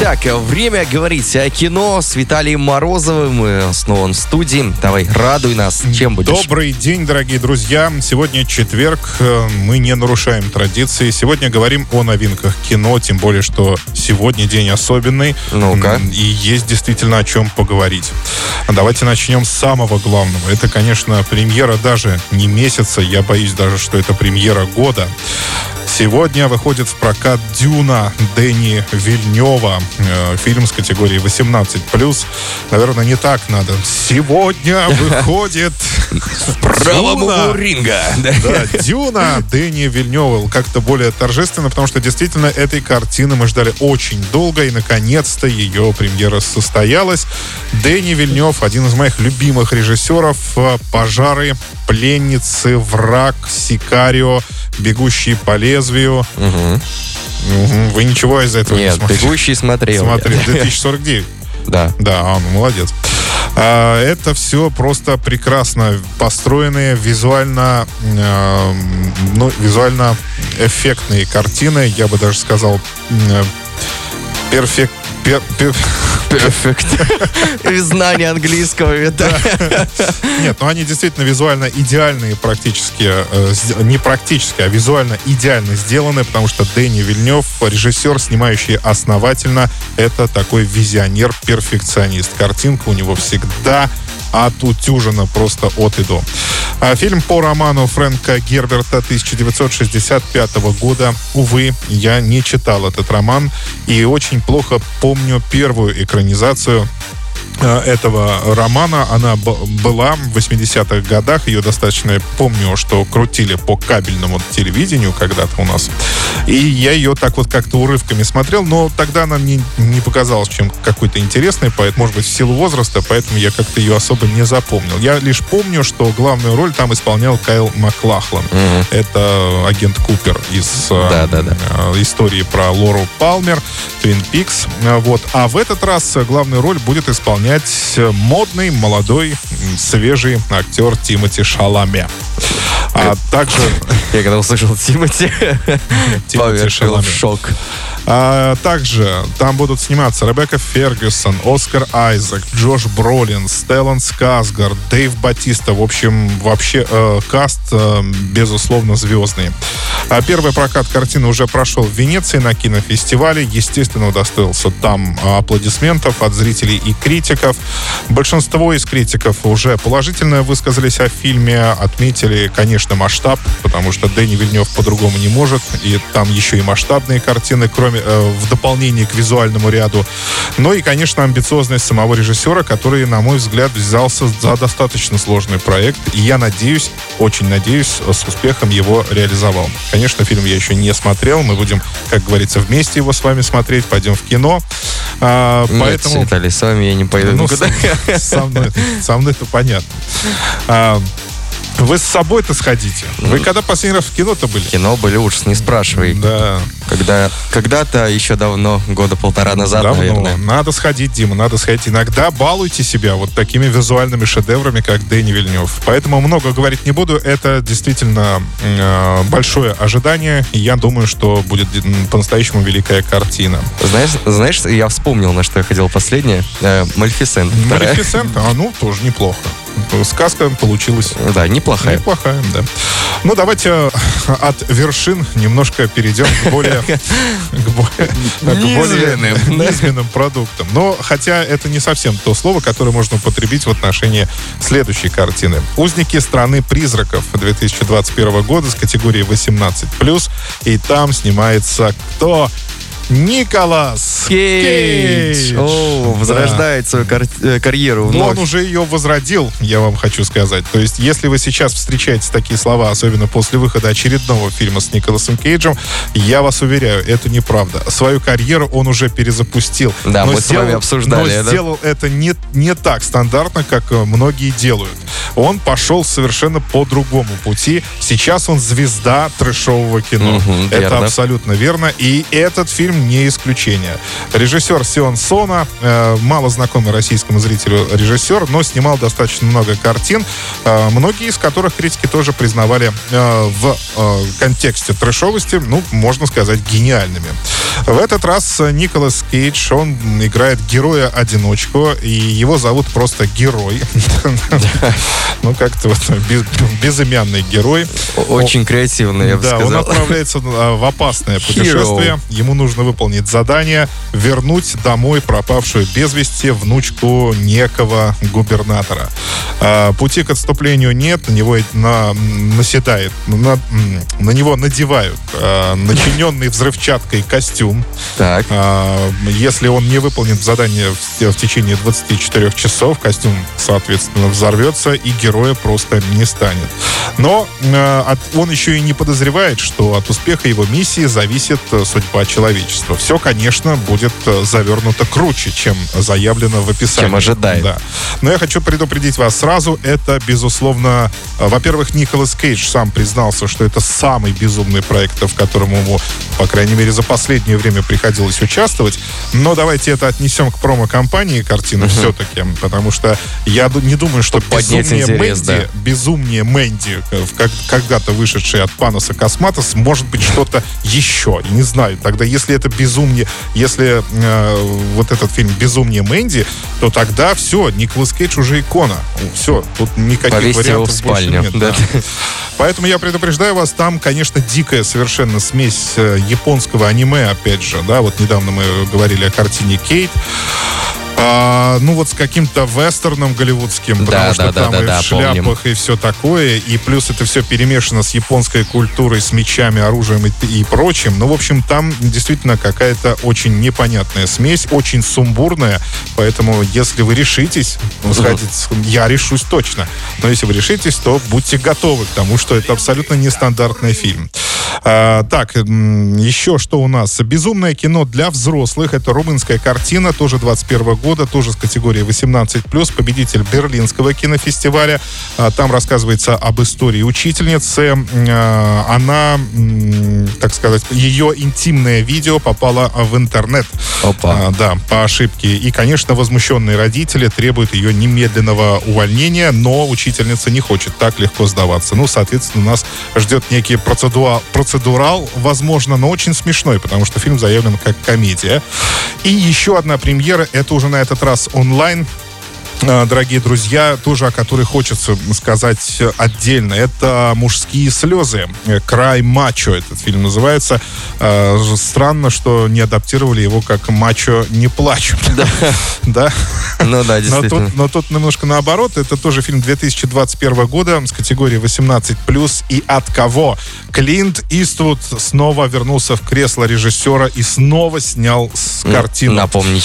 Так, время говорить о кино с Виталием Морозовым. Снова он в студии. Давай, радуй нас. Чем будешь? Добрый день, дорогие друзья. Сегодня четверг. э, Мы не нарушаем традиции. Сегодня говорим о новинках кино, тем более, что сегодня день особенный. Ну-ка. И есть действительно о чем поговорить. Давайте начнем с самого главного. Это, конечно, премьера даже не месяца. Я боюсь даже, что это премьера года. Сегодня выходит в прокат «Дюна» Дэнни Вильнева. Э, Фильм с категории 18+. Наверное, не так надо. Сегодня выходит Правому «Дюна». ринга. Да. Дюна Дэнни Вильнева как-то более торжественно, потому что действительно этой картины мы ждали очень долго, и наконец-то ее премьера состоялась. Дэнни Вильнев, один из моих любимых режиссеров, «Пожары», «Пленницы», «Враг», «Сикарио», «Бегущий по лезвию». Мгм, Вы ничего из этого не Нет, смотрели? бегущий смотрел. Смотри, 2049. Да. Да, а, ну молодец. А, это все просто прекрасно построенные, визуально, э, ну, визуально эффектные картины. Я бы даже сказал, э, перфект. пер- пер- Перфект. Знание английского. это. Нет, ну они действительно визуально идеальные практически, э, не практически, а визуально идеально сделаны, потому что Дэнни Вильнев, режиссер, снимающий основательно, это такой визионер-перфекционист. Картинка у него всегда отутюжена просто от и до. А фильм по роману Фрэнка Герберта 1965 года. Увы, я не читал этот роман и очень плохо помню первую экранизацию этого романа. Она была в 80-х годах. Ее достаточно помню, что крутили по кабельному телевидению когда-то у нас. И я ее так вот как-то урывками смотрел, но тогда она мне не показалась чем какой-то интересной, поэтому, может быть, в силу возраста, поэтому я как-то ее особо не запомнил. Я лишь помню, что главную роль там исполнял Кайл Маклахлан. Мгм. Это агент Купер из э, Да-да-да. э, истории про Лору Палмер, Твин Пикс. Э, Вот. А в этот раз э, главную роль будет исполнять э, модный, молодой, свежий актер Тимоти Шаламе. А также Я когда услышал Тимати, поверил Шаламе. шок. А также там будут сниматься Ребекка Фергюсон, Оскар Айзек, Джош Бролин, Стеллан Сказгар, Дэйв Батиста. В общем, вообще э, каст, э, безусловно, звездный. А первый прокат картины уже прошел в Венеции на кинофестивале. Естественно, удостоился там аплодисментов от зрителей и критиков. Большинство из критиков уже положительно высказались о фильме, отметили, конечно, масштаб, потому что Дэнни Вильнев по-другому не может, и там еще и масштабные картины, кроме в дополнение к визуальному ряду. Ну и, конечно, амбициозность самого режиссера, который, на мой взгляд, взялся за достаточно сложный проект, и я надеюсь, очень надеюсь, с успехом его реализовал. Конечно, фильм я еще не смотрел, мы будем, как говорится, вместе его с вами смотреть, пойдем в кино. А, Нет, поэтому... Виталий, с вами я не пойду Ну, никуда. со, со мной, со мной это понятно. А, вы с собой-то сходите. Вы когда последний раз в кино-то были? Кино были ужас, не спрашивай. Да, Когда, когда-то, еще давно, года полтора назад, давно. наверное. Надо сходить, Дима, надо сходить. Иногда балуйте себя вот такими визуальными шедеврами, как Дэнни Вильнев. Поэтому много говорить не буду. Это действительно э, большое ожидание. И я думаю, что будет по-настоящему великая картина. Знаешь, знаешь, я вспомнил, на что я ходил последнее. Э, Мальфисент. вторая. Малефисент, а ну, тоже неплохо. Сказка получилась Да, неплохая. Неплохая, да. Ну, давайте э, от вершин немножко перейдем к более, к более, низменным продуктам. Но хотя это не совсем то слово, которое можно употребить в отношении следующей картины. «Узники страны призраков» 2021 года с категории 18+. И там снимается кто? Николас Кейдж. О, Да. возрождает свою кар- э, карьеру Но он вновь. уже ее возродил, я вам хочу сказать. То есть, если вы сейчас встречаете такие слова, особенно после выхода очередного фильма с Николасом Кейджем, я вас уверяю, это неправда. Свою карьеру он уже перезапустил. Да, мы с вами обсуждали Но это. сделал это не, не так стандартно, как э, многие делают. Он пошел совершенно по другому пути. Сейчас он звезда трэшового кино. Мгм, это верно. абсолютно верно. И этот фильм фильм не исключение. Режиссер Сион Сона, э, мало знакомый российскому зрителю режиссер, но снимал достаточно много картин, э, многие из которых критики тоже признавали э, в э, контексте трэшовости, ну, можно сказать, гениальными. В этот раз Николас Кейдж, он играет героя-одиночку, и его зовут просто Герой. Ну, как-то вот безымянный герой. Очень креативный, я бы сказал. Да, он отправляется а, в опасное путешествие. Ему нужно выполнить задание вернуть домой пропавшую без вести внучку некого губернатора. А, пути к отступлению нет, на него на, наседает, на, на него надевают а, начиненный взрывчаткой костюм. Так. Если он не выполнит задание в, в течение 24 часов, костюм, соответственно, взорвется, и героя просто не станет. Но он еще и не подозревает, что от успеха его миссии зависит э, судьба человечества. Все, конечно, будет э, завернуто круче, чем заявлено в описании. Чем ожидает. Да. Но я хочу предупредить вас сразу, это, безусловно, э, во-первых, Николас Кейдж сам признался, что это самый безумный проект, в котором ему, по крайней мере, за последнее время приходилось участвовать. Но давайте это отнесем к промо-компании картины угу. все-таки, потому что я не думаю, что безумнее интерес, Мэнди, да. безумнее Мэнди, когда-то вышедший от Паноса Косматос, может быть что-то еще. Не знаю. Тогда, если это безумнее, если э, вот этот фильм «Безумнее Мэнди», то тогда все, Николас Кейдж уже икона. Все, тут никаких Повесьте вариантов в спальню. больше нет. Да. Да. Поэтому я предупреждаю вас, там, конечно, дикая совершенно смесь э, японского аниме, опять же, да, вот недавно мы говорили о картине «Кейт», а, ну вот с каким-то вестерном голливудским, потому да, что да, там да, и да, в шляпах помним. и все такое, и плюс это все перемешано с японской культурой, с мечами, оружием и, и прочим. Ну, в общем, там действительно какая-то очень непонятная смесь, очень сумбурная, поэтому если вы решитесь ну, сходить, я решусь точно, но если вы решитесь, то будьте готовы к тому, что это абсолютно нестандартный фильм. А, так, еще что у нас? Безумное кино для взрослых. Это румынская картина, тоже 21 года, тоже с категории 18+, победитель Берлинского кинофестиваля. А, там рассказывается об истории учительницы. А, она, так сказать, ее интимное видео попало в интернет. Опа. А, да, по ошибке. И, конечно, возмущенные родители требуют ее немедленного увольнения, но учительница не хочет так легко сдаваться. Ну, соответственно, нас ждет некий процедура, процедурал, возможно, но очень смешной, потому что фильм заявлен как комедия. И еще одна премьера, это уже на этот раз онлайн, дорогие друзья, тоже о которой хочется сказать отдельно. Это «Мужские слезы». «Край мачо» этот фильм называется. А, странно, что не адаптировали его как «Мачо не плачут». Да. да? Ну да, действительно. Но тут, но тут немножко наоборот. Это тоже фильм 2021 года с категории 18+. И от кого? Клинт Иствуд снова вернулся в кресло режиссера и снова снял картину. Напомни,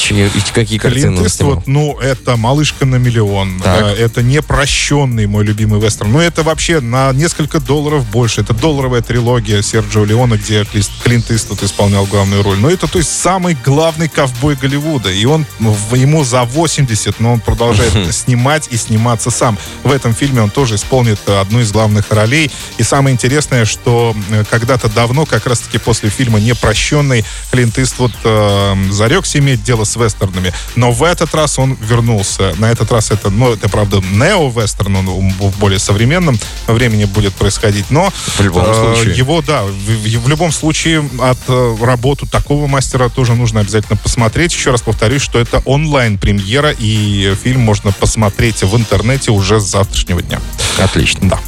какие картины Клинт Иствуд, ну, это «Малышка «Ставка на миллион». Так. Э, это непрощенный мой любимый вестерн. Но это вообще на несколько долларов больше. Это долларовая трилогия Серджио Леона, где Клинт Иствуд исполнял главную роль. Но это, то есть, самый главный ковбой Голливуда. И он, ему за 80, но он продолжает снимать и сниматься сам. В этом фильме он тоже исполнит одну из главных ролей. И самое интересное, что э, когда-то давно, как раз-таки после фильма «Непрощенный», Клинт Иствуд э, зарекся иметь дело с вестернами. Но в этот раз он вернулся на этот раз это, ну, это, правда, нео-вестерн, он в более современном времени будет происходить, но в любом э, случае. его, да, в, в любом случае от э, работу такого мастера тоже нужно обязательно посмотреть. Еще раз повторюсь, что это онлайн-премьера, и фильм можно посмотреть в интернете уже с завтрашнего дня. Отлично. Да.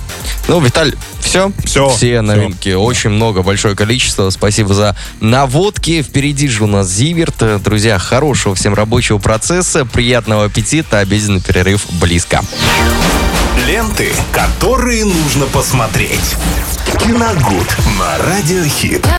Ну, Виталь, все? Все. Все новинки. Все. Очень много, большое количество. Спасибо за наводки. Впереди же у нас Зиверт. Друзья, хорошего всем рабочего процесса, приятного аппетита. Обеденный перерыв близко. Ленты, которые нужно посмотреть. Киногуд на Радиохит.